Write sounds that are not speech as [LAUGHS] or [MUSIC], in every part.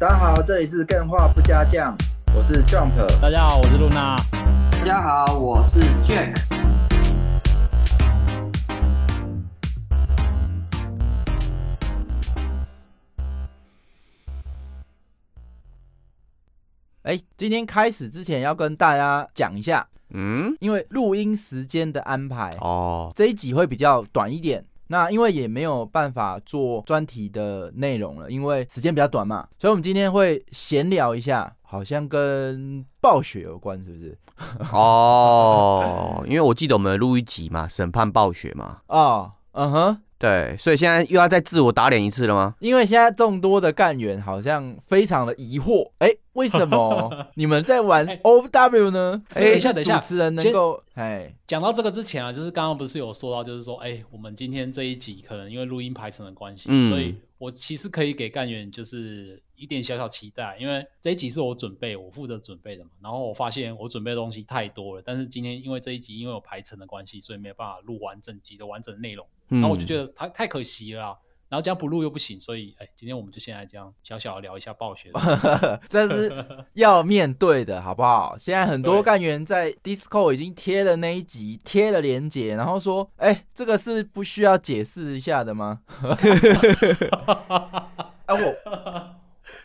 大家好，这里是更画不加酱，我是 Jump。大家好，我是露娜。大家好，我是 Jack。哎，今天开始之前要跟大家讲一下，嗯，因为录音时间的安排，哦，这一集会比较短一点。那因为也没有办法做专题的内容了，因为时间比较短嘛，所以我们今天会闲聊一下，好像跟暴雪有关，是不是？[LAUGHS] [LAUGHS] 哦，因为我记得我们录一集嘛，审判暴雪嘛，哦，嗯哼，对，所以现在又要再自我打脸一次了吗？因为现在众多的干员好像非常的疑惑，哎，为什么 [LAUGHS] 你们在玩哎 O W 呢？哎等一下等一下主持人能够，哎，讲到这个之前啊，就是刚刚不是有说到，就是说，哎、我们今天这一集可能因为录音排程的关系，嗯所以我其实可以给干员就是一点小小期待，因为这一集是我准备，我负责准备的嘛。然后我发现我准备的东西太多了，但是今天因为这一集因为有排程的关系，所以没有办法录完整集的完整内容。然然后我就觉得太太可惜了啦。然后这样不录又不行，所以哎，今天我们就先来这样小小的聊一下暴雪的。[LAUGHS] 这是要面对的，好不好？现在很多对干员在 Discord 已经贴了那一集，贴了连结，然后说：“哎、这个是不需要解释一下的吗？” [LAUGHS] [LAUGHS] 啊，我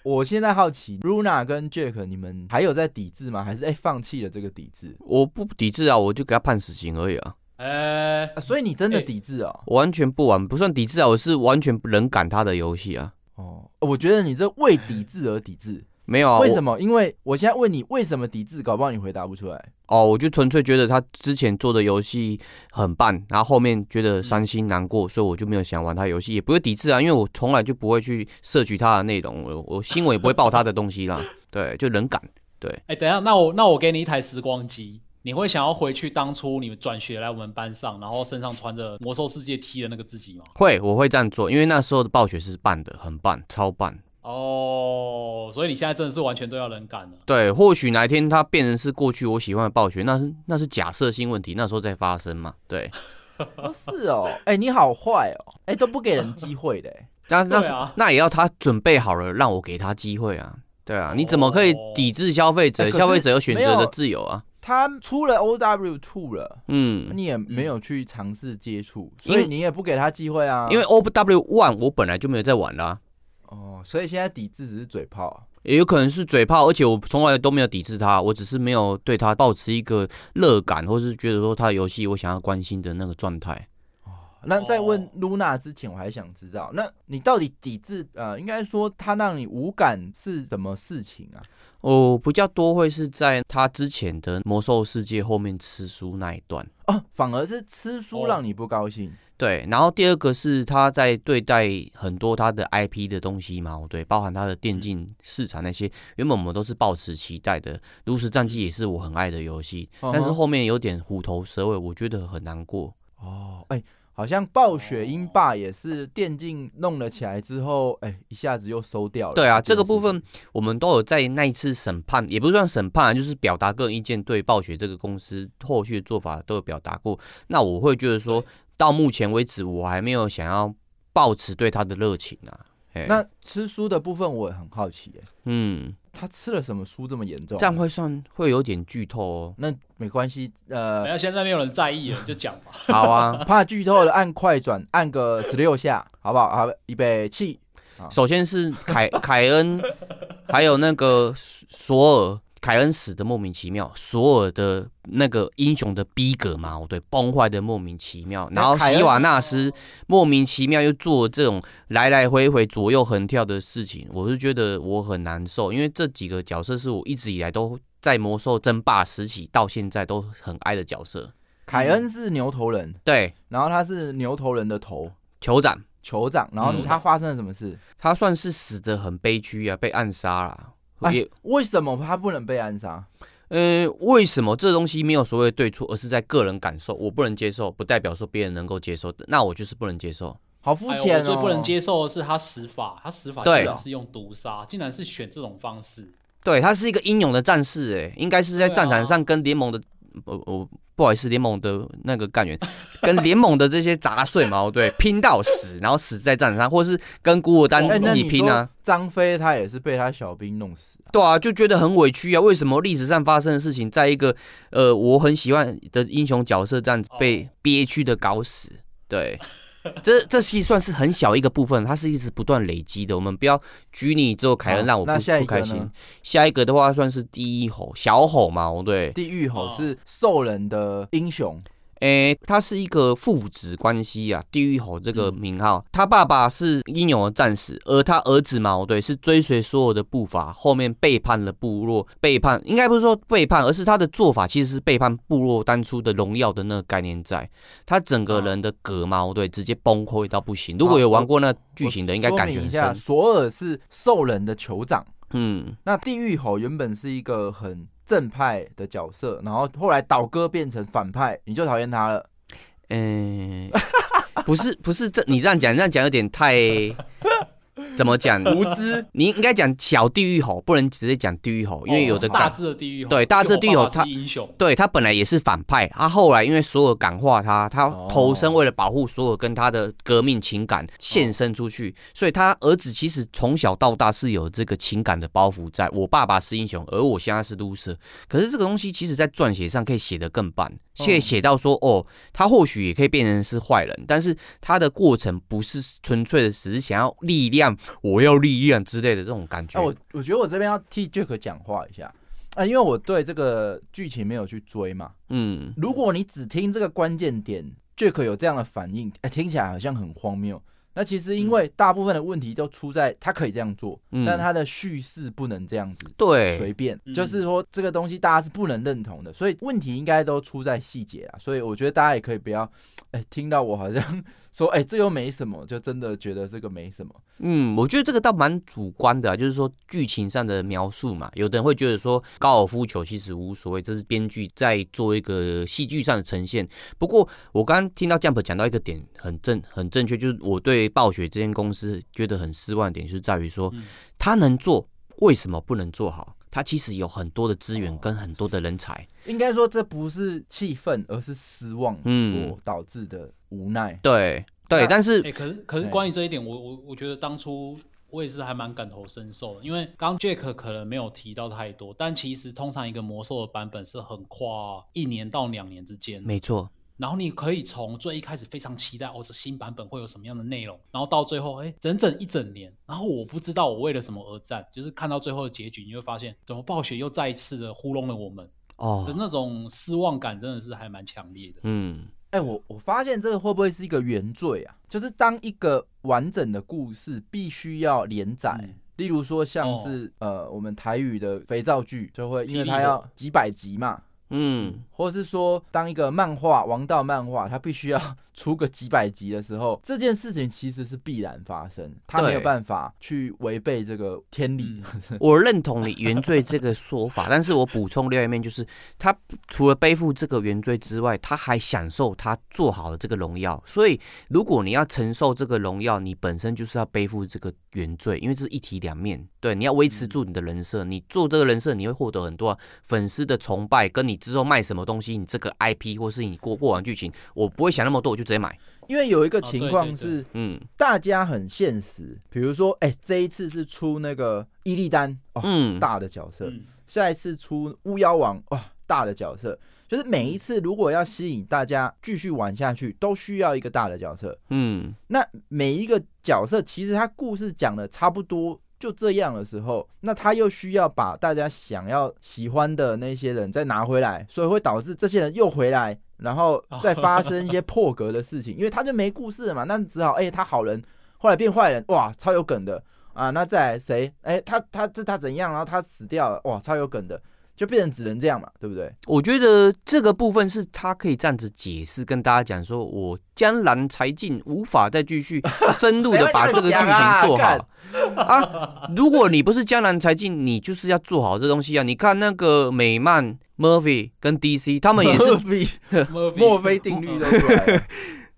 我现在好奇，Luna 跟 Jack，你们还有在抵制吗？还是哎、放弃了这个抵制、我不抵制啊，我就给他判死刑而已啊，哎、啊？所以你真的哎抵制哦？我完全不玩，不算抵制啊，我是完全不冷感他的游戏啊，哦，我觉得你这为抵制而抵制，没有啊，为什么？因为我现在问你为什么抵制，搞不好你回答不出来。哦，我就纯粹觉得他之前做的游戏很棒，然后后面觉得伤心难过，所以我就没有想玩他游戏，也不会抵制啊，因为我从来就不会去摄取他的内容，我我新闻也不会报他的东西啦，[LAUGHS] 对，就冷感，对，哎、等一下，那我那我给你一台时光机，你会想要回去当初你们转学来我们班上，然后身上穿着魔兽世界 T 的那个自己吗？会我会这样做，因为那时候的暴雪是棒的，很棒，超棒。哦，所以你现在真的是完全都要冷感了。对，或许哪一天它变成是过去我喜欢的暴雪，那是那是假设性问题，那时候再发生嘛。对，[LAUGHS] 哦，是哦，哎、你好坏哦，哎、都不给人机会的，哎那那那也要他准备好了，让我给他机会啊。对啊，你怎么可以哦抵制消费者？消费者有选择的自由啊。他出了 O W Two 了，嗯，你也没有去尝试接触，所以你也不给他机会啊。因为 O W One 我本来就没有在玩啦、哦，所以现在抵制只是嘴炮。也有可能是嘴炮，而且我从来都没有抵制他，我只是没有对他保持一个乐感，或是觉得说他的游戏我想要关心的那个状态。那在问哦 Luna 之前，我还想知道，那你到底抵制呃，应该说他让你无感是什么事情啊？哦比较多会是在他之前的魔兽世界后面吃书那一段。哦，反而是吃书哦让你不高兴。对，然后第二个是他在对待很多他的 IP 的东西嘛，对，包含他的电竞市场那些，原本我们都是抱持期待的，《炉石战记》也是我很爱的游戏，但是后面有点虎头蛇尾，我觉得很难过。哦，哎、好像暴雪英霸也是电竞弄了起来之后，哎、一下子又收掉了。对啊，这个部分我们都有在那一次审判，也不算审判啊，就是表达个人意见，对暴雪这个公司后续的做法都有表达过。那我会觉得说，到目前为止，我还没有想要抱持对他的热情啊。嘿那吃书的部分我也很好奇、哎，嗯，他吃了什么书这么严重？这样会算会有点剧透哦。那没关系，呃等一，下现在没有人在意了，就讲吧。[LAUGHS] 好啊，怕剧透的按快转，按个十六下，好不好？好，预备起。首先是凯凯恩，还有那个索尔。凯恩死的莫名其妙，索尔的那个英雄的逼格嘛，哦对，崩坏的莫名其妙。然后希瓦纳斯莫名其妙又做这种来来回回左右横跳的事情，我是觉得我很难受，因为这几个角色是我一直以来都在魔兽争霸时期到现在都很爱的角色。凯恩是牛头人，对，然后他是牛头人的头酋长酋长，然后嗯他发生了什么事？他算是死的很悲剧啊，被暗杀为什么他不能被暗杀？呃，为什么这东西没有所谓的对错，而是在个人感受？我不能接受，不代表说别人能够接受的，那我就是不能接受。好肤浅哦！我最不能接受的是他死法，他死法竟然是用毒杀，竟然是选这种方式。对他是一个英勇的战士，哎，应该是在战场上跟联盟的我我不好意思，联盟的那个干员跟联盟的这些杂碎毛 [LAUGHS] 对拼到死，然后死在战场上，或是跟古尔丹你一起拼啊说。张飞他也是被他小兵弄死啊。对啊，就觉得很委屈啊！为什么历史上发生的事情，在一个呃我很喜欢的英雄角色这样子被哦憋屈的搞死？对，这这其实算是很小一个部分，它是一直不断累积的。我们不要拘泥之后，凯恩让我不不开心。下一个的话算是第一吼小吼嘛，哦对，地狱吼哦是兽人的英雄，诶，他是一个父子关系啊，地狱吼这个嗯名号，他爸爸是英勇的战士，而他儿子嘛，对，是追随所有的步伐，后面背叛了部落，背叛应该不是说背叛，而是他的做法其实是背叛部落当初的荣耀的那个概念在，他整个人的格嘛，对，直接崩溃到不行。如果有玩过那剧情的，应该感觉一下，深。索尔是兽人的酋长。嗯，那地狱吼原本是一个很正派的角色，然后后来倒戈变成反派，你就讨厌他了。诶、不是不是这你这样讲，这样讲有点太 [LAUGHS] 怎么讲？无知，你应该讲小地狱吼，不能直接讲地狱吼，因为有的大感致的地狱吼，对大致地狱吼他对他本来也是反派，他后来因为所有感化他，他哦投身为了保护所有跟他的革命情感献身出去，所以他儿子其实从小到大是有这个情感的包袱在。我爸爸是英雄，而我现在是 loser。可是这个东西其实在撰写上可以写得更棒，可以写到说哦，他或许也可以变成是坏人，但是他的过程不是纯粹的只是想要力量，我要力量之类的这种感觉。哎、我我觉得我这边要替 Jack 讲话一下啊、因为我对这个剧情没有去追嘛。嗯，如果你只听这个关键点，Jack 有这样的反应，哎、听起来好像很荒谬。那其实因为大部分的问题都出在他可以这样做，嗯但他的叙事不能这样子。对，随便，嗯就是说这个东西大家是不能认同的，所以问题应该都出在细节啊。所以我觉得大家也可以不要，哎、听到我好像 [LAUGHS] 说，哎、这又没什么，就真的觉得这个没什么。嗯，我觉得这个倒蛮主观的、啊，就是说剧情上的描述嘛。有的人会觉得说高尔夫球其实无所谓，这是编剧在做一个戏剧上的呈现。不过我刚刚听到 Jump 讲到一个点很正很正确，就是我对暴雪这间公司觉得很失望的点，就是在于说嗯他能做，为什么不能做好？他其实有很多的资源跟很多的人才。应该说这不是气愤，而是失望嗯所导致的无奈。对对，但是哎、可是可是对关于这一点，我我我觉得当初我也是还蛮感同身受的，因为刚刚 Jack 可能没有提到太多，但其实通常一个魔兽的版本是很跨一年到两年之间，没错，然后你可以从最一开始非常期待哦，这新版本会有什么样的内容，然后到最后，哎，整整一整年，然后我不知道我为了什么而战，就是看到最后的结局，你会发现，怎么暴雪又再一次的糊弄了我们。哦。的哦，那种失望感，真的是还蛮强烈的。嗯，哎、我我发现这个会不会是一个原罪啊？就是当一个完整的故事必须要连载，嗯。例如说像是、呃我们台语的肥皂剧，就会因为它要几百集嘛，嗯，或是说当一个漫画王道漫画，它必须要出个几百集的时候，[LAUGHS] 这件事情其实是必然发生，它没有办法去违背这个天理。嗯，[LAUGHS] 我认同你原罪这个说法，但是我补充另外一面，就是他除了背负这个原罪之外，他还享受他做好的这个荣耀。所以，如果你要承受这个荣耀，你本身就是要背负这个原罪，因为这是一体两面。对，你要维持住你的人设，你做这个人设，你会获得很多粉丝的崇拜，跟你之后卖什么东西，你这个 IP 或是你过过往剧情，我不会想那么多，我就直接买。因为有一个哦情况是，嗯。大家很现实，比如说，哎、这一次是出那个伊利丹哦，嗯，大的角色，嗯。下一次出巫妖王哇，大的角色，就是每一次如果要吸引大家继续玩下去，都需要一个大的角色。嗯。那每一个角色其实他故事讲的差不多就这样的时候，那他又需要把大家想要喜欢的那些人再拿回来，所以会导致这些人又回来，然后再发生一些 [LAUGHS] 破格的事情，因为他就没故事了嘛，那只好哎、他好人后来变坏人，哇，超有梗的啊！那再来谁？哎、他他这他怎样？然后他死掉了，哇，超有梗的，就变成只能这样嘛，对不对？我觉得这个部分是他可以这样子解释，跟大家讲说，我江南才尽，无法再继续 [LAUGHS] 深入的把这个剧情做好啊。如果你不是江南才尽，你就是要做好这东西啊。你看那个美漫 Murphy 跟 DC，他们也是比 Murphy [LAUGHS] 墨菲定律都出来了，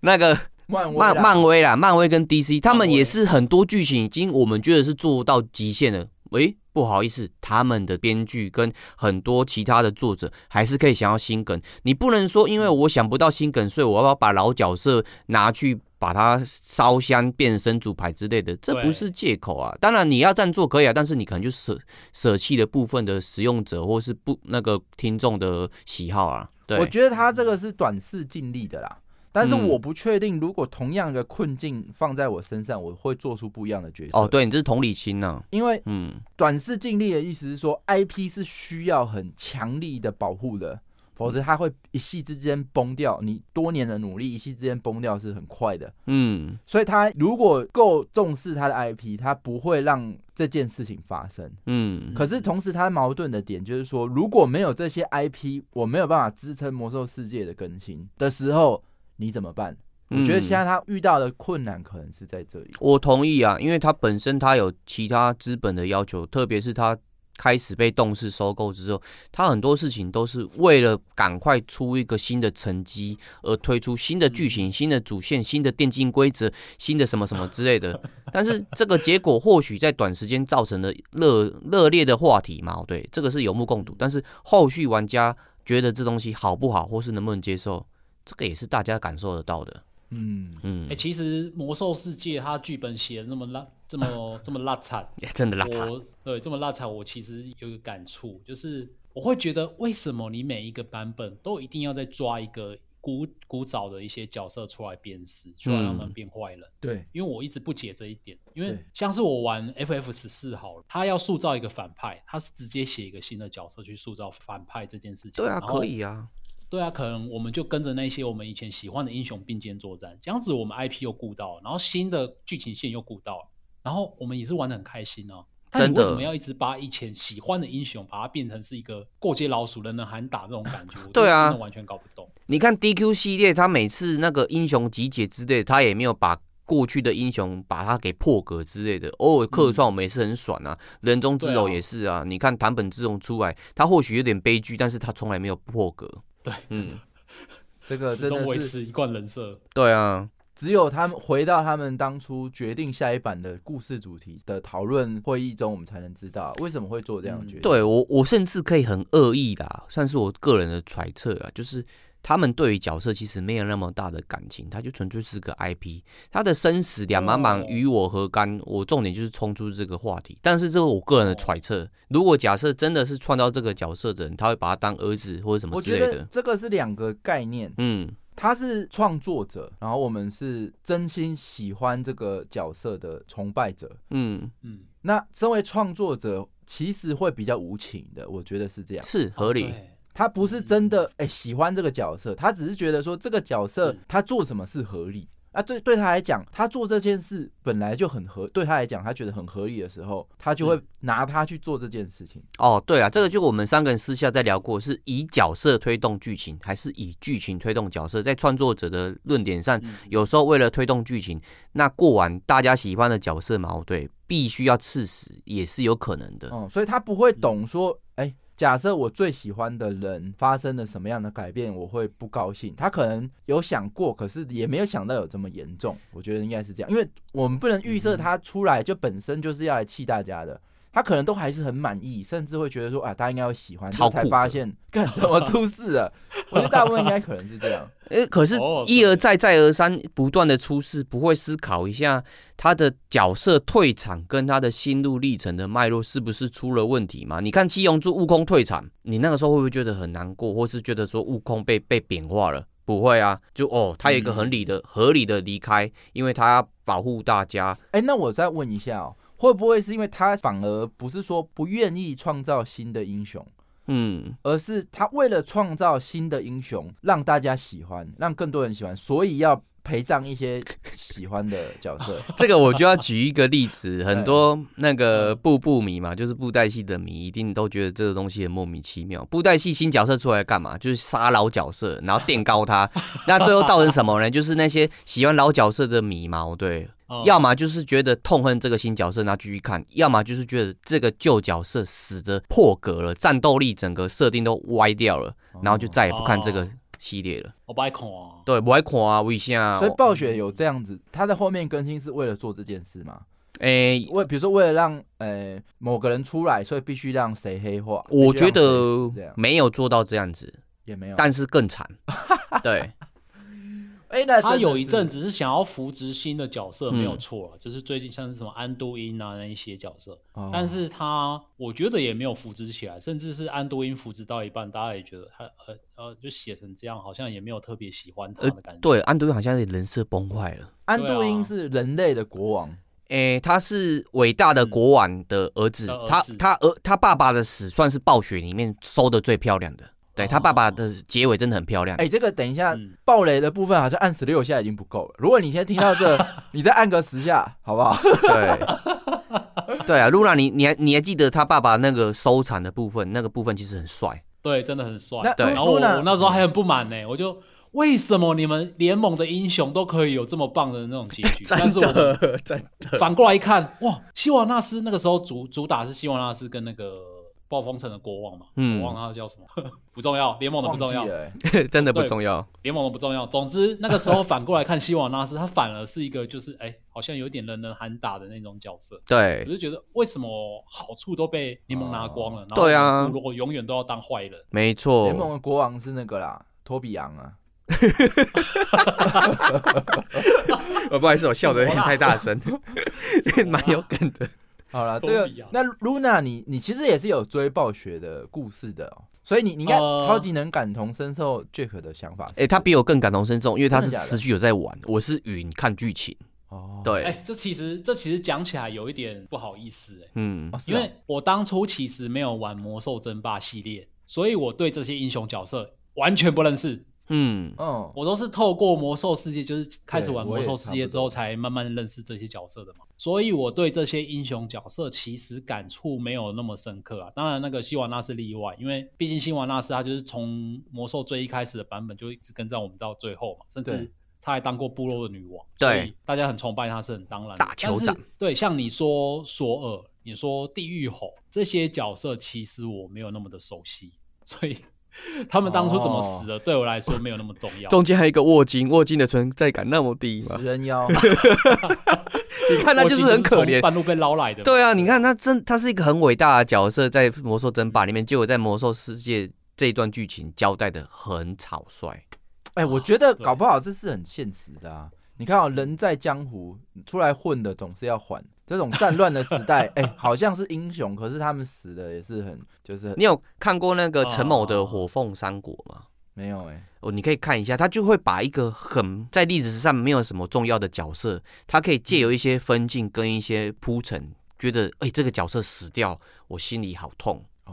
那个漫漫漫威啦，漫威跟 DC，他们也是很多剧情已经我们觉得是做到极限了，诶，不好意思，他们的编剧跟很多其他的作者还是可以想要新梗。你不能说因为我想不到新梗，所以我要把老角色拿去把它烧香变身主牌之类的，这不是借口啊。当然你要这样做可以啊，但是你可能就舍舍弃了部分的使用者或是不那个听众的喜好啊。对，我觉得他这个是短视尽力的啦，但是嗯我不确定，如果同样的困境放在我身上，我会做出不一样的决策。哦，，对你这是同理心呐、因为嗯，短视尽力的意思是说，IP 是需要很强力的保护的，否则它会一夕之间崩掉。你多年的努力一夕之间崩掉是很快的，嗯，所以他如果够重视他的 IP，他不会让这件事情发生。嗯，可是同时，他矛盾的点就是说，如果没有这些 IP，我没有办法支撑魔兽世界的更新的时候，你怎么办？我觉得嗯现在他遇到的困难可能是在这里。我同意啊，因为他本身他有其他资本的要求，特别是他开始被动视收购之后，他很多事情都是为了赶快出一个新的成绩而推出新的剧情、新的主线、新的电竞规则、新的什么什么之类的。但是 [LAUGHS] 这个结果或许在短时间造成了热热烈的话题嘛，对，这个是有目共睹。但是后续玩家觉得这东西好不好，或是能不能接受，这个也是大家感受得到的。嗯，嗯哎、，其实魔兽世界它剧本写的那么烂，这么这么烂惨，真的拉惨。我对这么烂惨，我其实有一个感触，就是我会觉得为什么你每一个版本都一定要再抓一个古古早的一些角色出来辨识，出来让他们嗯变坏人。对，因为我一直不解这一点，因为像是我玩 FF 十四好了，他要塑造一个反派，他是直接写一个新的角色去塑造反派这件事情。对啊，可以啊。对啊，可能我们就跟着那些我们以前喜欢的英雄并肩作战，这样子我们 IP 又顾到，然后新的剧情线又顾到，然后我们也是玩的很开心哦、但真的你为什么要一直把以前喜欢的英雄，把它变成是一个过街老鼠、人人喊打这种感觉？我 [LAUGHS] 对啊真的完全搞不懂。你看 DQ 系列，他每次那个英雄集结之类的，他也没有把过去的英雄把它给破格之类的，偶尔客串我们也是很爽啊。人中之龙也是啊，你看谭本之龙出来，他或许有点悲剧，但是他从来没有破格。对，嗯，这个 [LAUGHS] 始终真的是一贯人设。对啊，只有他们回到他们当初决定下一版的故事主题的讨论会议中，我们才能知道为什么会做这样的决定。对我我甚至可以很恶意啦，算是我个人的揣测啊，就是他们对于角色其实没有那么大的感情，他就纯粹是个 IP，他的生死两茫茫哦与我何干？我重点就是冲出这个话题，但是这是我个人的揣测。如果假设真的是创造这个角色的人，他会把他当儿子或者什么之类的。这个是两个概念，嗯，他是创作者，然后我们是真心喜欢这个角色的崇拜者。嗯，嗯，那身为创作者，其实会比较无情的，我觉得是这样。是合理。对他不是真的哎、喜欢这个角色，他只是觉得说这个角色他做什么是合理啊。对对他来讲，他做这件事本来就很合，对他来讲他觉得很合理的时候，他就会拿他去做这件事情。哦，对啊，这个就我们三个人私下在聊过，是以角色推动剧情，还是以剧情推动角色？在创作者的论点上，嗯有时候为了推动剧情，那过完大家喜欢的角色矛盾，必须要刺死，也是有可能的。嗯，所以他不会懂说，哎、假设我最喜欢的人发生了什么样的改变，我会不高兴。他可能有想过，可是也没有想到有这么严重。我觉得应该是这样，因为我们不能预设他出来就本身就是要来气大家的。他可能都还是很满意，甚至会觉得说啊，大家应该会喜欢，就才发现，干怎么出事了？[LAUGHS] 我觉得大部分应该可能是这样。哎，可是哦，一而再再而三不断的出事，不会思考一下他的角色退场跟他的心路历程的脉络是不是出了问题吗？你看七龙珠悟空退场，你那个时候会不会觉得很难过，或是觉得说悟空被被贬化了？不会啊，就哦，他有一个很理的、合理的离开，因为他要保护大家。哎、那我再问一下哦，会不会是因为他反而不是说不愿意创造新的英雄？嗯，而是他为了创造新的英雄，让大家喜欢，让更多人喜欢，所以要陪葬一些喜欢的角色。[LAUGHS] 这个我就要举一个例子，很多 [LAUGHS] 那个布布迷嘛，就是布袋戏的迷，一定都觉得这个东西很莫名其妙。布袋戏新角色出来干嘛？就是杀老角色，然后垫高他。[LAUGHS] 那最后造成什么呢？就是那些喜欢老角色的迷嘛，对，哦要么就是觉得痛恨这个新角色，然后继续看；要么就是觉得这个旧角色死的破格了，战斗力整个设定都歪掉了，然后就再也不看这个系列了。我不爱看啊。对，不爱看啊，为啥？所以暴雪有这样子，他在后面更新是为了做这件事吗？诶、为比如说为了让呃某个人出来，所以必须让谁黑化？我觉得没有做到这样子，也没有。但是更惨。对，[LAUGHS] 哎，那他有一阵只是想要扶植新的角色，没有嗯错啊，就是最近像是什么安都因啊那一些角色，哦但是他我觉得也没有扶植起来，甚至是安都因扶植到一半，大家也觉得他呃呃就写成这样，好像也没有特别喜欢他呃的感觉。对，安德好像是人设崩坏了。安度因是人类的国王，诶、他是伟大的国王的儿子，他的儿子他儿他爸爸的死算是暴雪里面收的最漂亮的。对他爸爸的结尾真的很漂亮。哎，这个等一下嗯暴雷的部分好像按十六下已经不够了。如果你先听到这，[LAUGHS] 你再按个十下，好不好？对，对啊，露娜，你你还你还记得他爸爸那个收场的部分？那个部分其实很帅。对，真的很帅。那对然后我我那时候还很不满呢，我就为什么你们联盟的英雄都可以有这么棒的那种结局，[LAUGHS] 但是我反过来一看，哇，希瓦纳斯那个时候主主打是希瓦纳斯跟那个暴风城的国王嘛，嗯我忘了他叫什么，[LAUGHS] 不重要，联盟的不重要 [LAUGHS] 真的不重要。联盟的不重要。总之那个时候反过来看希瓦纳斯，他反而是一个就是 [LAUGHS] 哎、好像有点人人喊打的那种角色。对我，就觉得为什么好处都被联盟拿光了，然后对啊部落永远都要当坏人。没错联。盟的国王是那个啦，托比昂啊。呃，不好意思，我笑的有点太大声，蛮有梗的。好了，这个那 Luna，你你其实也是有追暴雪的故事的哦，所以你你应该呃超级能感同身受 Jack 的想法。哎、他比我更感同身受，因为他是持续有在玩，我是云看剧情。哦，对，哎、这其实这其实讲起来有一点不好意思哎、嗯因为我当初其实没有玩魔兽争霸系列，所以我对这些英雄角色完全不认识。嗯，嗯，我都是透过魔兽世界，就是开始玩魔兽世界之后，才慢慢认识这些角色的嘛。所以我对这些英雄角色其实感触没有那么深刻啊。当然，那个希瓦纳是例外，因为毕竟希瓦纳斯他就是从魔兽最一开始的版本就一直跟在我们到最后嘛，甚至对他还当过部落的女王，对大家很崇拜他是很当然的。大酋长对，像你说索尔，你说地狱吼这些角色，其实我没有那么的熟悉，所以 [LAUGHS] 他们当初怎么死的，对我来说没有那么重要。中间还有一个沃金，沃金的存在感那么低吗食？人妖，[LAUGHS] 你看他就是很可怜。半路被捞来的。对啊，你看他真他是一个很伟大的角色，在魔兽争霸里面，结果在魔兽世界这一段剧情交代的很草率。哎，我觉得搞不好这是很现实的啊。你看哦，人在江湖出来混的总是要还。这种战乱的时代，[LAUGHS] 哎，好像是英雄，可是他们死的也是很，就是你有看过那个陈某的《火凤三国》吗？没有哎。哦，你可以看一下，他就会把一个很在历史上没有什么重要的角色，他可以借由一些分镜跟一些铺陈，觉得哎、这个角色死掉，我心里好痛。哦，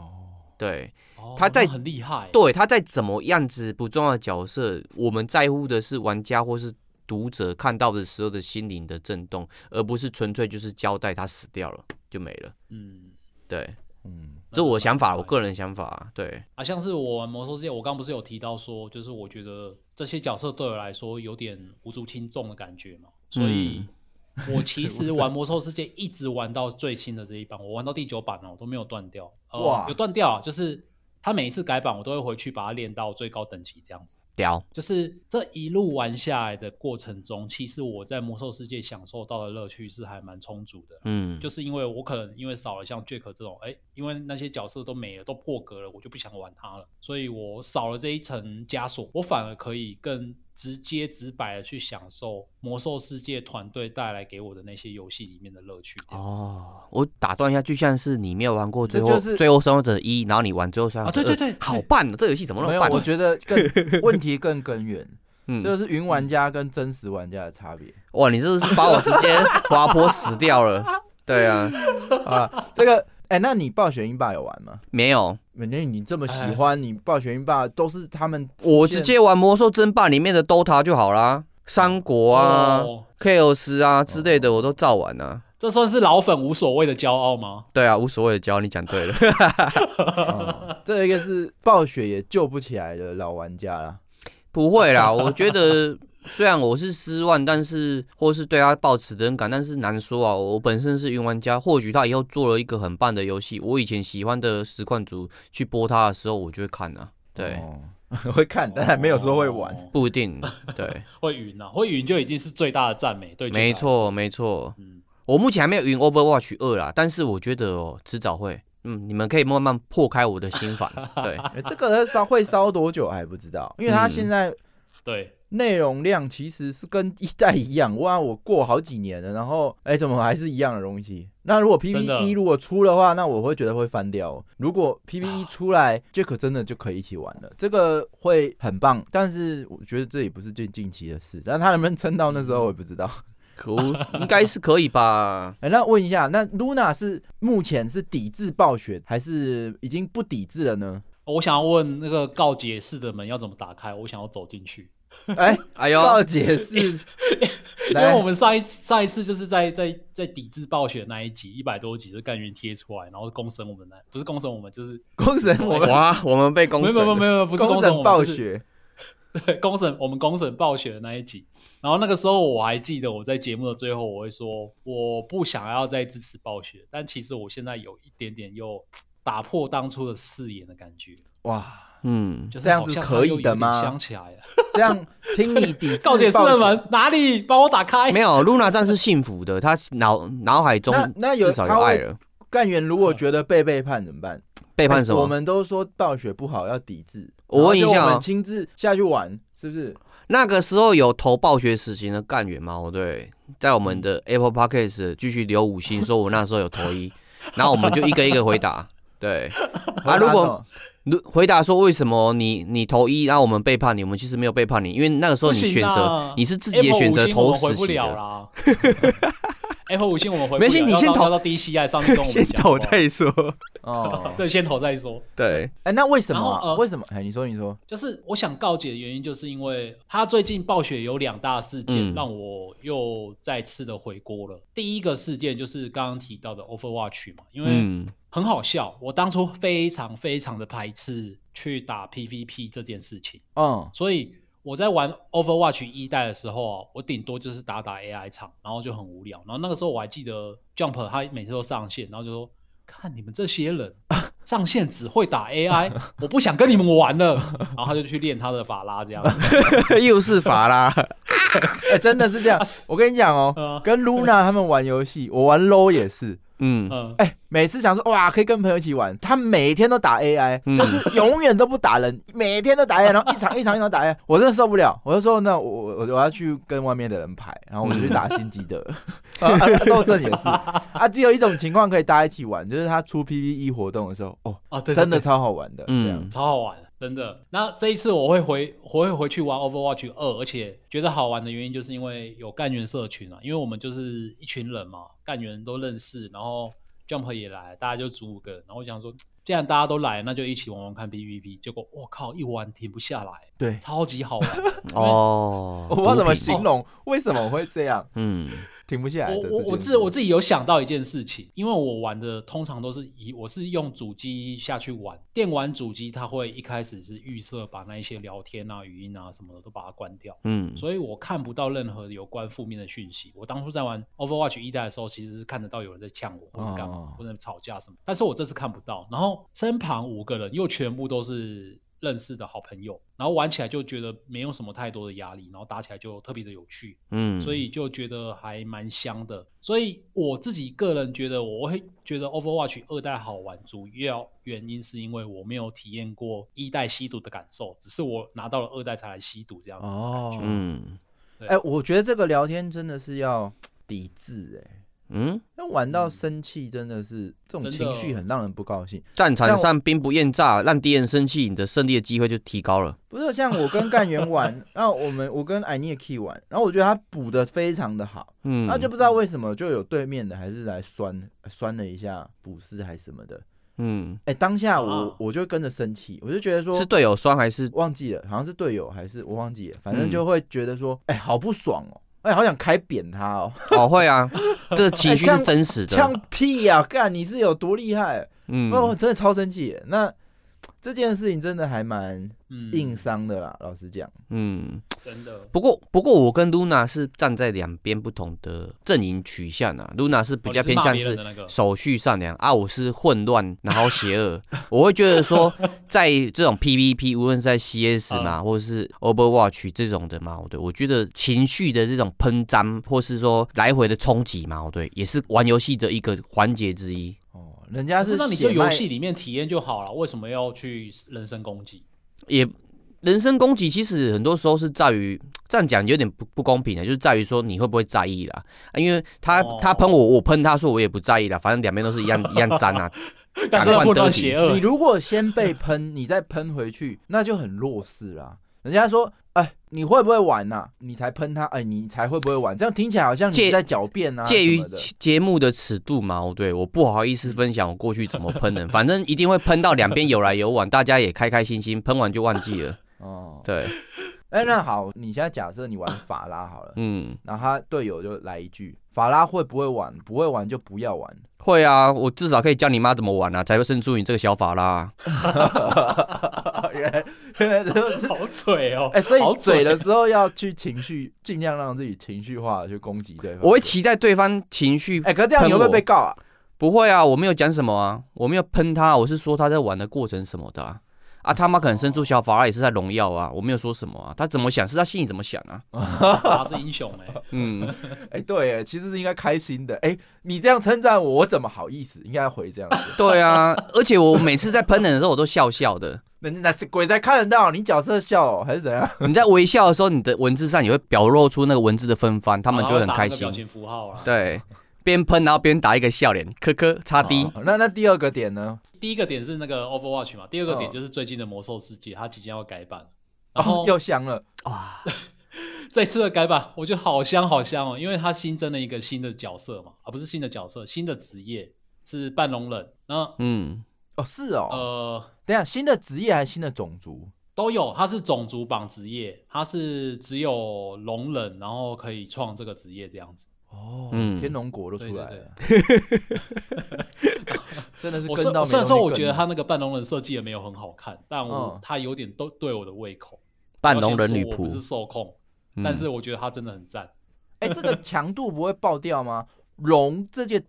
对，哦他在那很厉害。对，他在怎么样子不重要的角色，我们在乎的是玩家或是读者看到的时候的心灵的震动，而不是纯粹就是交代他死掉了就没了。嗯，对，嗯，这我想法，我个人想法。对，啊，像是我玩魔兽世界，我刚刚不是有提到说，就是我觉得这些角色对我来说有点无足轻重的感觉嘛，所以嗯。[LAUGHS] 我其实玩 [LAUGHS] 魔兽世界一直玩到最新的这一版，我玩到第九版了，我都没有断掉。呃哇。有断掉啊，就是它每一次改版，我都会回去把它练到最高等级这样子。屌，就是这一路玩下来的过程中，其实我在魔兽世界享受到的乐趣是还蛮充足的。嗯，就是因为我可能因为少了像 Jack 这种，哎，因为那些角色都没了，都破格了，我就不想玩它了，所以我少了这一层枷锁，我反而可以更直接直白的去享受魔兽世界团队带来给我的那些游戏里面的乐趣。哦，我打断一下，就像是你没有玩过最后、就是最后生还者一，然后你玩最后生还者二啊对对对好办，这游戏怎么那没有，么办？我觉得更 [LAUGHS] 问题更根源，嗯这就是云玩家跟真实玩家的差别。哇，你这是把我直接滑坡死掉了。对啊，[LAUGHS] 啊，这个，哎，那你暴雪英霸有玩吗？没有，人家你这么喜欢，你暴雪英霸都是他们我直接玩魔兽争霸里面的 DOTA 就好啦，三国啊、哦 Chaos 啊之类的我都照玩啊。这算是老粉无所谓的骄傲吗？对啊，无所谓的教你讲对了。[LAUGHS] 哦这一个是暴雪也救不起来的老玩家啦。不会啦，我觉得虽然我是失望，但是或是对他抱持的感，但是难说啊。我本身是云玩家，或许他以后做了一个很棒的游戏，我以前喜欢的实况组去播他的时候，我就会看啊。对，哦 [LAUGHS] 会看，但还没有说会玩。哦不一定。对，会云啊，会云就已经是最大的赞美。对，没错，没错。嗯，我目前还没有云 Overwatch 二啦，但是我觉得哦，迟早会。嗯，你们可以慢慢破开我的心房。对，[LAUGHS] 欸这个烧会烧多久还不知道，因为它嗯现在对，内容量其实是跟一代一样，哇，我过好几年了，然后哎、怎么还是一样的东西？那如果 PVE 如果出的话，那我会觉得会翻掉哦。如果 PVE 出来，Jack 真的就可以一起玩了，这个会很棒。但是我觉得这也不是最近期的事，但他能不能撑到那时候我也不知道。可恶，应该是可以吧？[LAUGHS] 哎、那问一下，那 Luna 是目前是抵制暴雪，还是已经不抵制了呢？我想要问那个告解室的门要怎么打开，我想要走进去。[LAUGHS] 哎、哎呦，告解室，因 [LAUGHS] 来为我们上一上一次就是在在在抵制暴雪那一集一百多集，就是干员贴出来，然后公审我们那不是公审我们，就是 [LAUGHS] 公审我们哇，我们被公没有审了，没有没有没有不是公公审我们，审暴就是雪，对，公审我们公审暴雪的那一集，然后那个时候我还记得我在节目的最后我会说我不想要再支持暴雪，但其实我现在有一点点又打破当初的誓言的感觉，哇，嗯，就是这样子可以的吗想起来了，这样听你抵制 [LAUGHS] 告解室的门哪里？帮我打开。没有露娜这样是幸福的，她脑脑海中那那有至少有爱了。干员如果觉得被背叛怎么办？背叛什么？我们都说暴雪不好，要抵制。我问一下亲自下去玩，是不是？那个时候有投暴雪死刑的干员吗？哦，对，在我们的 Apple Podcast 继续留五星，说我那时候有投一，然后我们就一个一个回答。对，[LAUGHS] 啊，如果如回答说为什么你你投一，然后我们背叛你，我们其实没有背叛你，因为那个时候你选择啊你是自己的选择投死。了啦。[LAUGHS] Apple 五星我们回不了，没事你先投到 DCI 上面跟我们 [LAUGHS] 先投再说。哦，[LAUGHS] 对，先投再说。对，哎，那为什么啊？呃为什么？哎，你说，你说，就是我想告解的原因，就是因为他最近暴雪有两大事件，嗯让我又再次的回锅了。第一个事件就是刚刚提到的 Overwatch 嘛，因为嗯很好笑，我当初非常非常的排斥去打 PVP 这件事情，嗯，所以我在玩 Overwatch 一代的时候啊，我顶多就是打打 AI 场，然后就很无聊。然后那个时候我还记得 Jump 他每次都上线，然后就说：“看你们这些人上线只会打 AI，[LAUGHS] 我不想跟你们玩了。”然后他就去练他的法拉这样子。[LAUGHS] 又是法拉，[LAUGHS] 哎，真的是这样。我跟你讲哦嗯，跟 Luna 他们玩游戏，我玩 LO 也是。嗯，嗯，哎，每次想说哇，可以跟朋友一起玩，他每天都打 AI，嗯就是永远都不打人，[LAUGHS] 每天都打 AI，然后一场一场一场打 AI，我真的受不了。我就说那我我我要去跟外面的人排，然后我就去打辛吉德。啊，啊斗阵也是。啊，只有一种情况可以大家一起玩，就是他出 PVE 活动的时候，哦，啊，真的超好玩的。嗯这样。超好玩，真的。那这一次我会回，我会回去玩 Overwatch 二，而且觉得好玩的原因就是因为有干员社群啊，因为我们就是一群人嘛，干员都认识，然后 Jump 也来，大家就组五个人，然后我想说，既然大家都来，那就一起玩玩看 PVP。结果我靠，一玩停不下来，对，超级好玩。[LAUGHS] 哦，我不知道怎么形容，为什么会这样，嗯停不下来我我我自我自己有想到一件事情，因为我玩的通常都是以我是用主机下去玩，电玩主机它会一开始是预设把那一些聊天啊、语音啊什么的都把它关掉，嗯所以我看不到任何有关负面的讯息。我当初在玩 Overwatch 一代的时候，其实是看得到有人在呛我，或是干嘛哦，或者吵架什么，但是我这次看不到。然后身旁五个人又全部都是认识的好朋友，然后玩起来就觉得没有什么太多的压力，然后打起来就特别的有趣。嗯，所以就觉得还蛮香的。所以我自己个人觉得，我会觉得 Overwatch 二代好玩，主要原因是因为我没有体验过一代吸毒的感受，只是我拿到了二代才来吸毒这样子的感觉。哦嗯对哎、我觉得这个聊天真的是要 [TSK] 抵制哎、嗯，那玩到生气真的是这种情绪很让人不高兴。战场上兵不厌诈，让敌人生气，你的胜利的机会就提高了。不是像我跟干员玩，[LAUGHS] 然后我们我跟艾涅 key 玩，然后我觉得他补的非常的好，嗯，然后就不知道为什么就有对面的还是来酸酸了一下补师还是什么的。嗯，哎、当下我、啊。我就跟着生气，我就觉得说是队友酸还是？忘记了，好像是队友还是我忘记了，反正嗯。就会觉得说，哎、好不爽哦，哎、好想开扁他哦，哦会啊，这个 [LAUGHS] 情绪是真实的。呛屁呀、干你是有多厉害？嗯那，我真的超生气。那这件事情真的还蛮嗯硬伤的啦，老实讲。嗯，真的。不过，不过我跟 Luna 是站在两边不同的阵营取向啊。Luna 是比较偏向是手续善良啊，我是混乱然后邪恶。[LAUGHS] 我会觉得说，[LAUGHS] 在这种 PVP，无论是在 CS 嘛，或者是 Overwatch 这种的嘛，对，我觉得情绪的这种喷张，或是说来回的冲击嘛，对，也是玩游戏的一个环节之一。哦，人家但是那你就血脉游戏里面体验就好了，为什么要去人身攻击？也人身攻击，其实很多时候是在于这样讲有点不不公平的，就是在于说你会不会在意啦。啊，因为他哦他喷我，我喷他说我也不在意啦，反正两边都是一样一样脏啊。[LAUGHS] 但真的混乱邪恶你，如果先被喷，你再喷回去，那就很弱势啦。人家说，哎，你会不会玩呐、你才喷他，哎，你才会不会玩？这样听起来好像你在狡辩啊，介于节目的尺度嘛，哦对，我不好意思分享我过去怎么喷人，反正一定会喷到两边有来有往，大家也开开心心，喷完就忘记了。哦。对，哎，那好，你现在假设你玩法拉好了，嗯，然后他队友就来一句，法拉会不会玩？不会玩就不要玩。会啊，我至少可以教你妈怎么玩啊，才会胜出你这个小法拉。[LAUGHS] 原来原来这是好嘴哦，哎、所好以嘴的时候要去情绪，尽量让自己情绪化的去攻击对方。我会期待对方情绪哎、可是这样你会不会被告啊？不会啊，我没有讲什么啊，我没有喷他，我是说他在玩的过程什么的啊。啊他妈可能生出小法拉也是在荣耀啊，我没有说什么啊，他怎么想是他心里怎么想啊。[LAUGHS] 他是英雄哎，[LAUGHS] 嗯，[LAUGHS] 哎、对，哎，其实是应该开心的。哎、你这样称赞我，我怎么好意思？应该回这样子。对啊，而且我每次在喷人的时候，我都笑笑的。那那是鬼才看得到你角色笑、哦、还是怎样？你在微笑的时候，你的文字上也会表露出那个文字的芬芳，他们就会很开心表。情符号啊。对，边喷然后边打一个笑脸，科科擦 D。哦那那第二个点呢？第一个点是那个 Overwatch 嘛，第二个点嗯就是最近的魔兽世界，它即将要改版，然后哦，[LAUGHS] 又香了。哇，[LAUGHS] 这次的改版我觉得好香好香哦，因为它新增了一个新的角色嘛，啊不是新的角色，新的职业是半龙人，那嗯，哦，是哦。呃等一下，新的职业还是新的种族？都有，它是种族榜职业，它是只有龙人然后可以创这个职业这样子。哦，嗯天龙国都出来了，[LAUGHS] 真的是我跟到没虽虽然说我觉得他那个半龙人设计也没有很好看，但我嗯他有点都对我的胃口。半龙人女仆不是，受控，嗯但是我觉得他真的很赞。哎、这个强度不会爆掉吗？[LAUGHS] 龙这件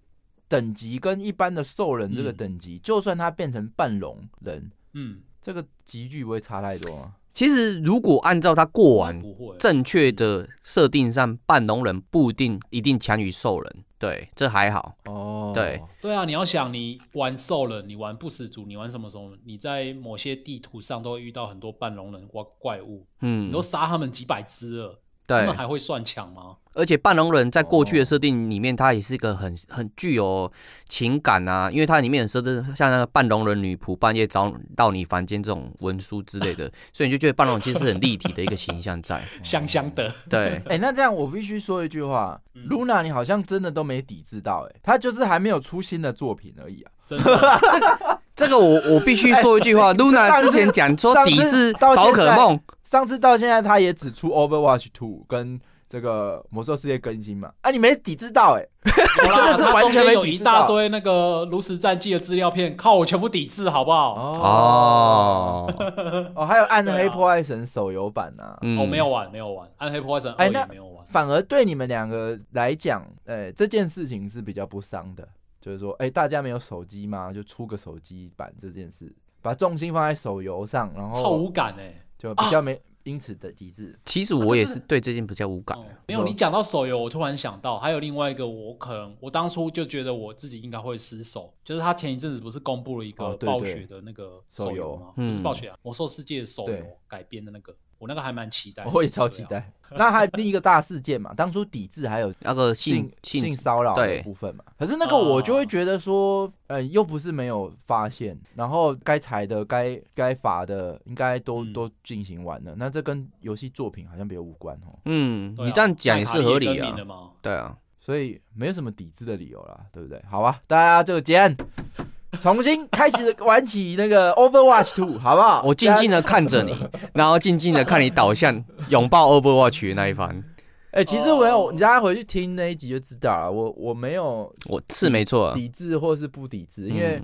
等级跟一般的兽人这个嗯等级，就算他变成半龙人，嗯，这个集距不会差太多吗？其实如果按照他过往，正确的设定上，半龙人不一定一定强于兽人，对，这还好。哦，对，对啊，你要想你玩兽人，你玩不死族，你玩什么什么，你在某些地图上都会遇到很多半龙人怪怪物，嗯。你都，杀他们几百只了，他对们，还会算强吗？而且半龙人在过哦去的设定里面，它也是一个很很具有情感啊，因为它里面的设定像那个半龙人女仆半夜找到你房间这种文书之类的，[LAUGHS] 所以你就觉得半龙人其实是很立体的一个形象在。[LAUGHS] 香香的，[LAUGHS] 对，哎、那这样我必须说一句话、嗯 l u n a 你好像真的都没抵制到、哎，他就是还没有出新的作品而已啊。真的。这个我我必须说一句话，Luna 之前讲说抵制宝可梦，上次到现在，他也只出 Overwatch Two 跟这个魔兽世界更新嘛，啊，你没抵制到、哎，有啦，真的是完全没抵制到大堆那个炉石战记的资料片，靠我全部抵制，好不好？哦，哦，[LAUGHS] 还有暗黑破坏神手游版啊，嗯。我没有玩，没有玩，暗黑破坏神哎那没有玩。反而对你们两个来讲，呃，这件事情是比较不伤的，就是说，哎、大家没有手机吗？就出个手机版这件事，把重心放在手游上，然超后无感哎、就比较没因此的抵制。其实我也是对这件比较无感哦。没有，你讲到手游，我突然想到，还有另外一个，我可能我当初就觉得我自己应该会失手，就是他前一阵子不是公布了一个暴雪的那个手游手游吗？嗯不是暴雪啊，魔兽世界的手游改编的那个，我那个还蛮期待。我也超期。待。[LAUGHS] 那还有另一个大事件嘛，当初抵制还有那个性性性骚扰的部分嘛。可是那个我就会觉得说，呃，又不是没有发现，然后该裁的、该该罚的，应该都、嗯都进行完了。那这跟游戏作品好像比较无关哦，嗯，你这样讲也是合理啊对啊，所以没有什么抵制的理由啦，对不对？好吧，大家就结案，重新开始玩起那个 Overwatch Two，好不好？我静静的看着你，然后静静的看你倒向拥抱 Overwatch 的那一番，哎、其实我有，哦你大家回去听那一集就知道了。我我没有我是没错啊。抵制或是不抵制，因为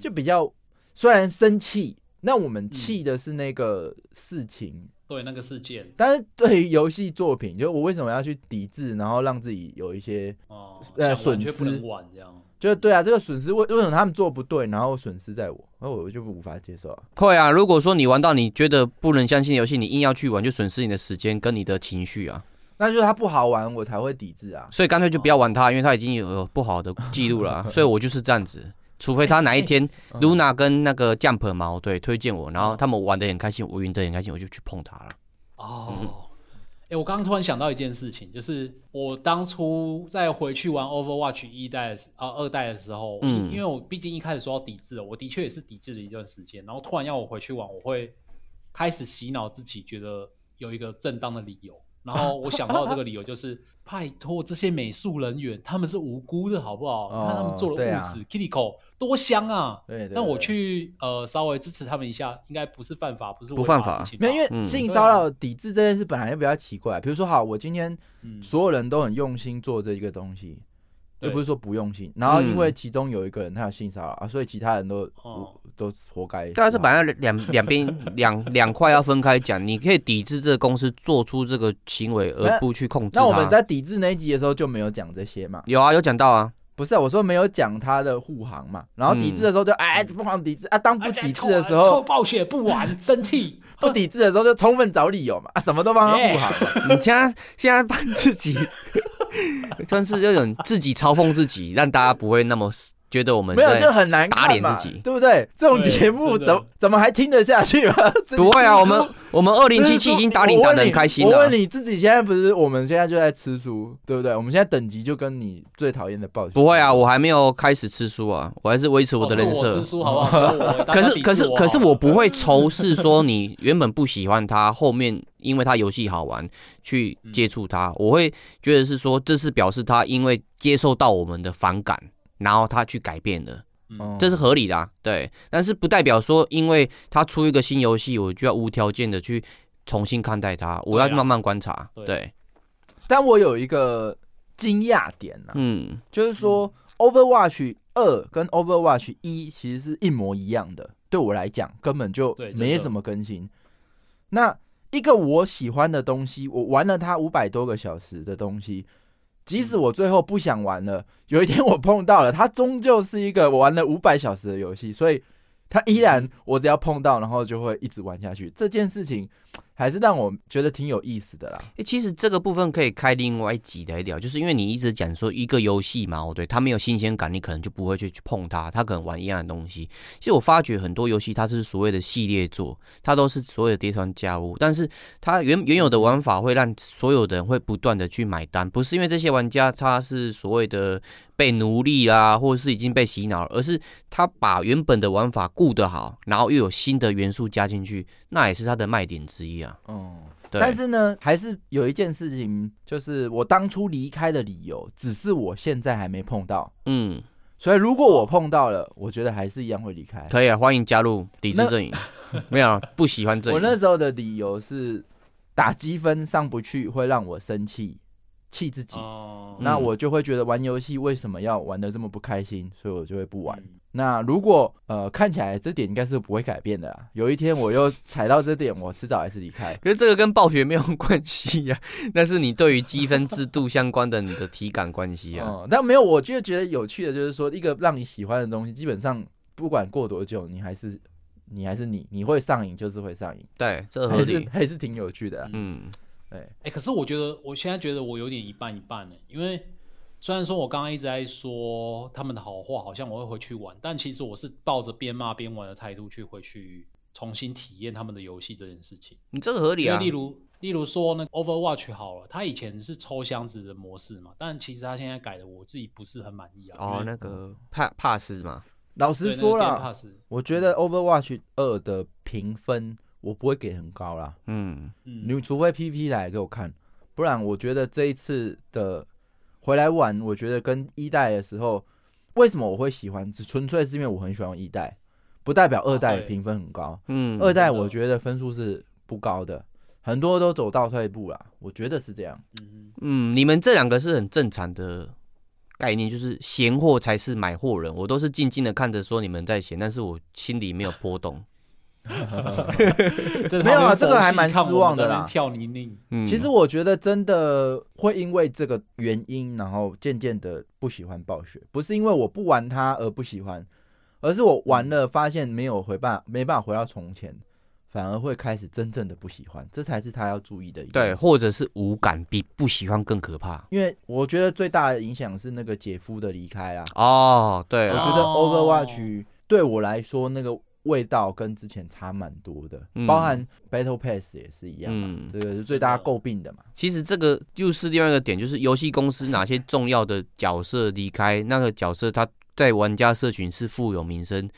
就比较虽然生气，那我们气的是那个事情对那个事件，但是对于游戏作品，就我为什么要去抵制，然后让自己有一些，哦，呃损失不能玩这样。就是对啊，这个损失为为什么他们做不对，然后损失在我，那我就无法接受啊。会啊，如果说你玩到你觉得不能相信的游戏，你硬要去玩，就损失你的时间跟你的情绪啊。那就是他不好玩，我才会抵制啊。所以干脆就不要玩它，因为它已经有有不好的记录了啊、[LAUGHS] 所以我就是这样子。除非他哪一天 [LAUGHS] 嗯 Luna 跟那个 Jump 毛对推荐我，然后他们玩的很开心，我赢得很开心，我就去碰它了。哦，哎、我刚刚突然想到一件事情，就是我当初在回去玩 Overwatch 一代啊二代的时候，嗯因为我毕竟一开始说要抵制了，我的确也是抵制了一段时间，然后突然要我回去玩，我会开始洗脑自己，觉得有一个正当的理由，然后我想到这个理由就是。拜托，这些美术人员他们是无辜的，好不好？看他们做了对啊物质、k i t i k o 多香啊！对对那我去呃稍微支持他们一下，应该不是犯法，不是违不犯法事情。没有，因为嗯性骚扰抵制这件事本来就比较奇怪。比如说，好，我今天嗯所有人都很用心做这一个东西，又不是说不用心。然后因嗯为其中有一个人他有性骚扰啊，所以其他人都哦都活该。对啊，这本来两两边 [LAUGHS] 两两块要分开讲，你可以抵制这个公司做出这个行为，而不去控制它。那我们在抵制那一集的时候就没有讲这些嘛？有啊有讲到啊，不是啊，我说没有讲他的护航嘛。然后抵制的时候就哎疯狂抵制啊，当不啊抵制的时臭候暴雪不玩，生气 [LAUGHS] 不抵制的时候就充分找理由嘛，啊 [LAUGHS] 什么都帮他护好嘛。你现在现在帮自己，[LAUGHS] 算是有种自己嘲讽自己，让大家不会那么觉得我们没有，在就很难打，脸自己对不对？这种节目怎么怎么还听得下去啊？[LAUGHS] 不会啊，我们我们二零七七已经打脸打的很开心了我问。你自己现在不是？我们现在就在吃书，对不对？我们现在等级就跟你最讨厌的暴雪不会啊，我还没有开始吃书啊，我还是维持我的人设哦吃。书好不好？[LAUGHS] 可是可是可是我不。会仇视说你原本不喜欢他，后面因为他游戏好玩去接触他，我会觉得是说这是表示他因为接受到我们的反感，然后他去改变了，嗯。这是合理的、啊，对。但是不代表说因为他出一个新游戏，我就要无条件的去重新看待他，我要慢慢观察，对对，但我有一个惊讶点呐、嗯，就是说 Overwatch 二跟 Overwatch 一其实是一模一样的，对我来讲根本就没什么更新。那一个我喜欢的东西，我玩了它五百多个小时的东西，即使我最后不想玩了，有一天我碰到了，它终究是一个我玩了五百小时的游戏，所以它依然我只要碰到，然后就会一直玩下去。这件事情还是让我觉得挺有意思的啦。欸，其实这个部分可以开另外一集来聊，就是因为你一直讲说一个游戏嘛，哦，对，它没有新鲜感，你可能就不会去去碰它，它可能玩一样的东西。其实我发觉很多游戏它是所谓的系列作，它都是所谓的叠团家务，但是它原原有的玩法会让所有的人会不断的去买单，不是因为这些玩家他是所谓的被奴隶啊，或者是已经被洗脑，而是他把原本的玩法顾得好，然后又有新的元素加进去，那也是它的卖点之一啊。哦、对，但是呢，还是有一件事情，就是我当初离开的理由，只是我现在还没碰到。嗯。所以如果我碰到了，我觉得还是一样会离开。可以啊，欢迎加入抵制阵营。[LAUGHS] 没有啊，不喜欢阵营我。那时候的理由是打积分上不去会让我生气，气自己。哦，嗯那我就会觉得玩游戏为什么要玩的这么不开心，所以我就会不玩。嗯那如果呃看起来这点应该是不会改变的啦，有一天我又踩到这点，我迟早还是离开。[LAUGHS] 可是这个跟暴雪没有关系呀、[LAUGHS] 那是你对于积分制度相关的你的体感关系啊。哦、但没有，我就觉得有趣的就是说，一个让你喜欢的东西，基本上不管过多久，你还是你还是你，你会上瘾就是会上瘾，对，这合还是。还是挺有趣的啦。嗯，对，哎、可是我觉得我现在觉得我有点一半一半呢，因为虽然说我刚刚一直在说他们的好话，好像我会回去玩，但其实我是抱着边骂边玩的态度去回去重新体验他们的游戏这件事情。你这个合理啊例。如例如说那个 Overwatch 好了，它以前是抽箱子的模式嘛，但其实它现在改的我自己不是很满意啊。哦，那个帕帕斯嘛，老对实说啦，那个 Game Pass，我觉得 Overwatch 二的评分我不会给很高啦，嗯，嗯，你除非 PP 来给我看，不然我觉得这一次的回来玩，我觉得跟一代的时候，为什么我会喜欢，只纯粹是因为我很喜欢一代，不代表二代啊对评分很高。嗯，二代我觉得分数是不高的，很多都走倒退步啦，我觉得是这样。嗯嗯，你们这两个是很正常的概念，就是闲货才是买货人。我都是静静的看着说你们在闲，但是我心里没有波动。[LAUGHS] 这没有啊这个还蛮失望的啦。跳泥泞，嗯。其实我觉得真的会因为这个原因，然后渐渐的不喜欢暴雪，不是因为我不玩它而不喜欢，而是我玩了发现没有回办没办法回到从前，反而会开始真正的不喜欢，这才是他要注意的对，或者是无感，比不喜欢更可怕。因为我觉得最大的影响是那个姐夫的离开啊。哦，对，我觉得哦。Overwatch 对我来说那个味道跟之前差蛮多的，嗯包含 Battle Pass 也是一样嘛，嗯这个是最大家诟病的嘛。其实这个又是另外一个点，就是游戏公司哪些重要的角色离开，那个角色他在玩家社群是富有名声，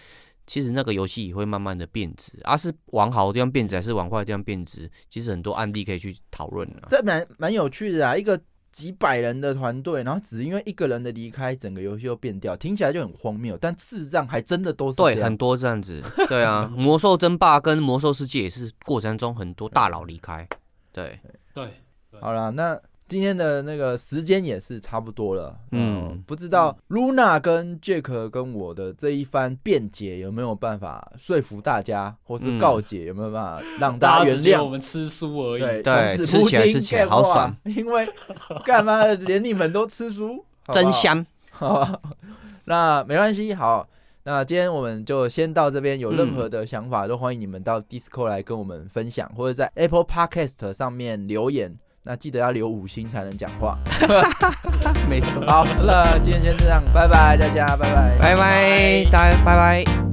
其实那个游戏也会慢慢的变质，而、是往好的地方变质，还是往坏的地方变质，其实很多案例可以去讨论啊。这蛮蛮有趣的啊，一个几百人的团队，然后只因为一个人的离开，整个游戏又变掉，听起来就很荒谬，但事实上还真的都是对，很多这样子，[LAUGHS] 对啊，魔兽争霸跟魔兽世界也是过程中很多大佬离开，对，对，好了，那今天的那个时间也是差不多了。嗯嗯，不知道 Luna 跟 Jack 跟我的这一番辩解有没有办法说服大家，或是嗯告解有没有办法让大大家原谅我？们吃书而已。对，吃起来听吃起来好爽，[LAUGHS] 因为干嘛连你们都吃书，好 [LAUGHS] 好真。香，好，[LAUGHS] 那没关系，好。那今天我们就先到这边，有任何的想法、都欢迎你们到 Discord 来跟我们分享，或者在 Apple Podcast 上面留言。那记得要留五星才能讲话。[LAUGHS] 没错，好，了今天先这样，拜拜大家，拜拜，拜拜，大家拜拜。